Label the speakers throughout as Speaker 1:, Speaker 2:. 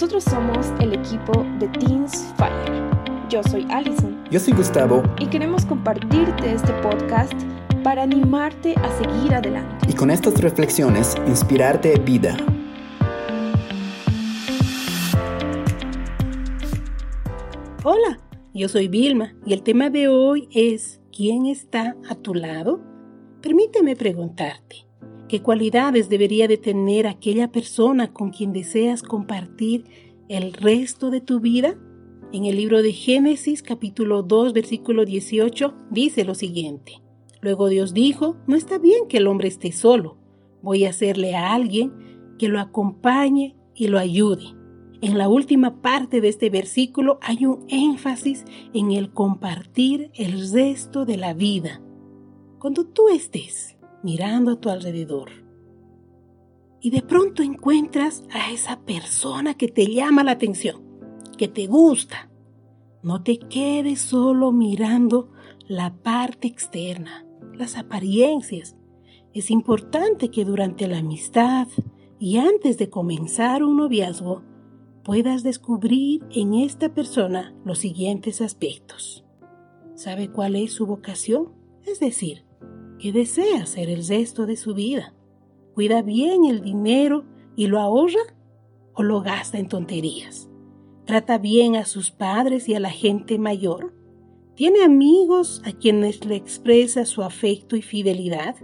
Speaker 1: Nosotros somos el equipo de Teens Fire. Yo soy Allison.
Speaker 2: Yo soy Gustavo.
Speaker 1: Y queremos compartirte este podcast para animarte a seguir adelante.
Speaker 2: Y con estas reflexiones, inspirarte vida.
Speaker 3: Hola, yo soy Vilma y el tema de hoy es ¿quién está a tu lado? Permíteme preguntarte, ¿qué cualidades debería de tener aquella persona con quien deseas compartir el resto de tu vida? En el libro de Génesis capítulo 2 versículo 18 dice lo siguiente. Luego Dios dijo, no está bien que el hombre esté solo, voy a hacerle a alguien que lo acompañe y lo ayude. En la última parte de este versículo hay un énfasis en el compartir el resto de la vida. Cuando tú estés mirando a tu alrededor y de pronto encuentras a esa persona que te llama la atención, que te gusta. No te quedes solo mirando la parte externa, las apariencias. Es importante que durante la amistad y antes de comenzar un noviazgo puedas descubrir en esta persona los siguientes aspectos. ¿Sabe cuál es su vocación? Es decir, que desea hacer el resto de su vida. ¿Cuida bien el dinero y lo ahorra o lo gasta en tonterías? ¿Trata bien a sus padres y a la gente mayor? ¿Tiene amigos a quienes le expresa su afecto y fidelidad?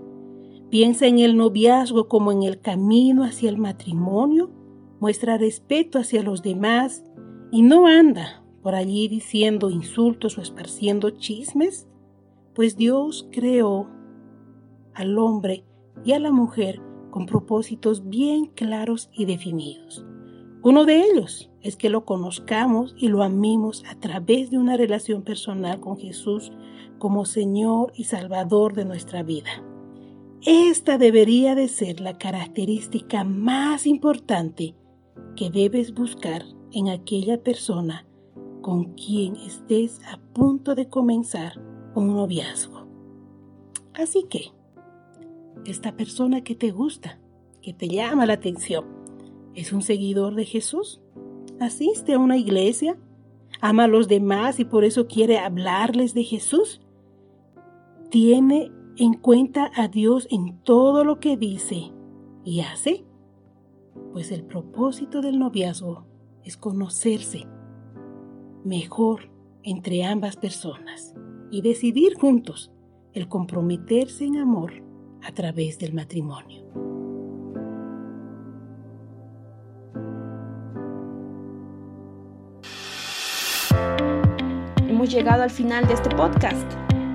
Speaker 3: ¿Piensa en el noviazgo como en el camino hacia el matrimonio? ¿Muestra respeto hacia los demás y no anda por allí diciendo insultos o esparciendo chismes? Pues Dios creó al hombre y a la mujer con propósitos bien claros y definidos. Uno de ellos es que lo conozcamos y lo amemos a través de una relación personal con Jesús como Señor y Salvador de nuestra vida. Esta debería de ser la característica más importante que debes buscar en aquella persona con quien estés a punto de comenzar un noviazgo. Así que, esta persona que te gusta, que te llama la atención, ¿Es un seguidor de Jesús? ¿Asiste a una iglesia? ¿Ama a los demás y por eso quiere hablarles de Jesús? ¿Tiene en cuenta a Dios en todo lo que dice y hace? Pues el propósito del noviazgo es conocerse mejor entre ambas personas y decidir juntos el comprometerse en amor a través del matrimonio.
Speaker 1: llegado al final de este podcast.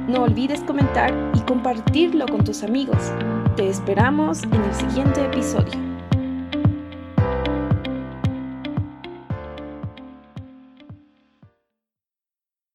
Speaker 1: No olvides comentar y compartirlo con tus amigos. Te esperamos en el siguiente episodio.